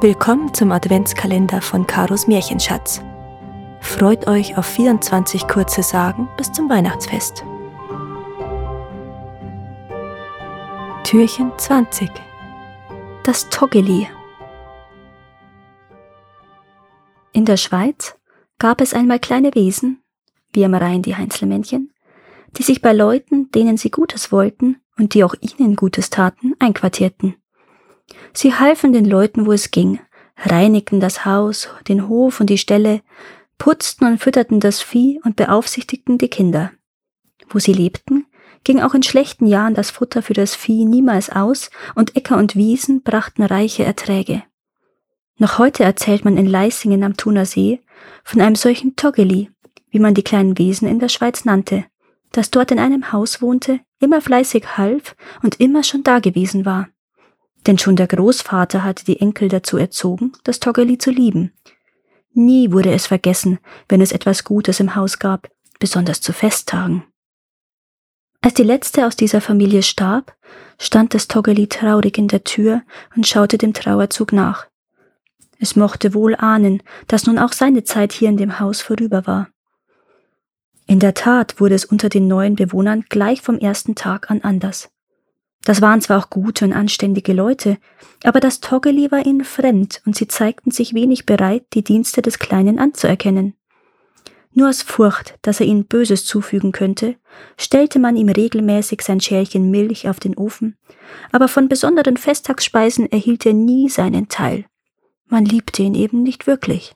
Willkommen zum Adventskalender von Karos Märchenschatz. Freut euch auf 24 kurze Sagen bis zum Weihnachtsfest. Türchen 20 Das Toggeli In der Schweiz gab es einmal kleine Wesen, wie am Rhein die Heinzelmännchen, die sich bei Leuten, denen sie Gutes wollten und die auch ihnen Gutes taten, einquartierten. Sie halfen den Leuten, wo es ging, reinigten das Haus, den Hof und die Ställe, putzten und fütterten das Vieh und beaufsichtigten die Kinder. Wo sie lebten, ging auch in schlechten Jahren das Futter für das Vieh niemals aus und Äcker und Wiesen brachten reiche Erträge. Noch heute erzählt man in Leisingen am Thuner See von einem solchen Toggeli, wie man die kleinen Wesen in der Schweiz nannte, das dort in einem Haus wohnte, immer fleißig half und immer schon dagewesen war. Denn schon der Großvater hatte die Enkel dazu erzogen, das Toggeli zu lieben. Nie wurde es vergessen, wenn es etwas Gutes im Haus gab, besonders zu Festtagen. Als die letzte aus dieser Familie starb, stand das Toggeli traurig in der Tür und schaute dem Trauerzug nach. Es mochte wohl ahnen, dass nun auch seine Zeit hier in dem Haus vorüber war. In der Tat wurde es unter den neuen Bewohnern gleich vom ersten Tag an anders. Das waren zwar auch gute und anständige Leute, aber das Toggeli war ihnen fremd und sie zeigten sich wenig bereit, die Dienste des Kleinen anzuerkennen. Nur aus Furcht, dass er ihnen Böses zufügen könnte, stellte man ihm regelmäßig sein Schälchen Milch auf den Ofen, aber von besonderen Festtagsspeisen erhielt er nie seinen Teil. Man liebte ihn eben nicht wirklich.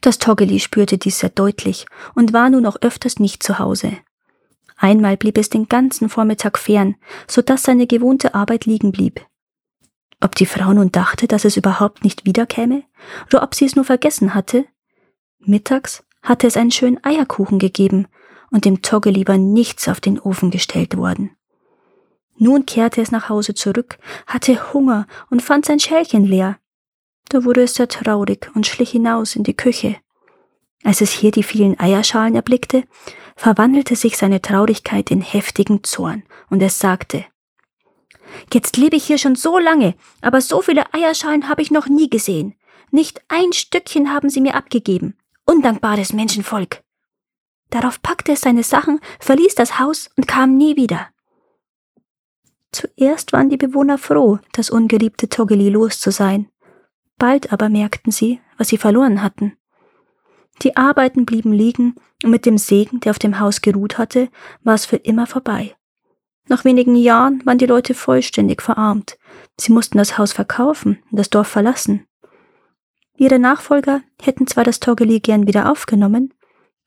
Das Toggeli spürte dies sehr deutlich und war nun auch öfters nicht zu Hause. Einmal blieb es den ganzen Vormittag fern, so dass seine gewohnte Arbeit liegen blieb. Ob die Frau nun dachte, dass es überhaupt nicht wiederkäme, oder ob sie es nur vergessen hatte? Mittags hatte es einen schönen Eierkuchen gegeben und dem Toggeli war nichts auf den Ofen gestellt worden. Nun kehrte es nach Hause zurück, hatte Hunger und fand sein Schälchen leer. Da wurde es sehr traurig und schlich hinaus in die Küche. Als es hier die vielen Eierschalen erblickte, verwandelte sich seine Traurigkeit in heftigen Zorn, und es sagte Jetzt lebe ich hier schon so lange, aber so viele Eierschalen habe ich noch nie gesehen. Nicht ein Stückchen haben sie mir abgegeben. Undankbares Menschenvolk. Darauf packte es seine Sachen, verließ das Haus und kam nie wieder. Zuerst waren die Bewohner froh, das ungeliebte Toggeli los zu sein. Bald aber merkten sie, was sie verloren hatten. Die Arbeiten blieben liegen, und mit dem Segen, der auf dem Haus geruht hatte, war es für immer vorbei. Nach wenigen Jahren waren die Leute vollständig verarmt. Sie mussten das Haus verkaufen und das Dorf verlassen. Ihre Nachfolger hätten zwar das Toggeli gern wieder aufgenommen,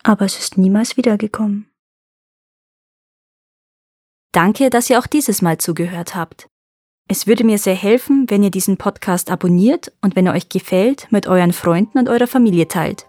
aber es ist niemals wiedergekommen. Danke, dass ihr auch dieses Mal zugehört habt. Es würde mir sehr helfen, wenn ihr diesen Podcast abonniert und wenn er euch gefällt, mit euren Freunden und eurer Familie teilt.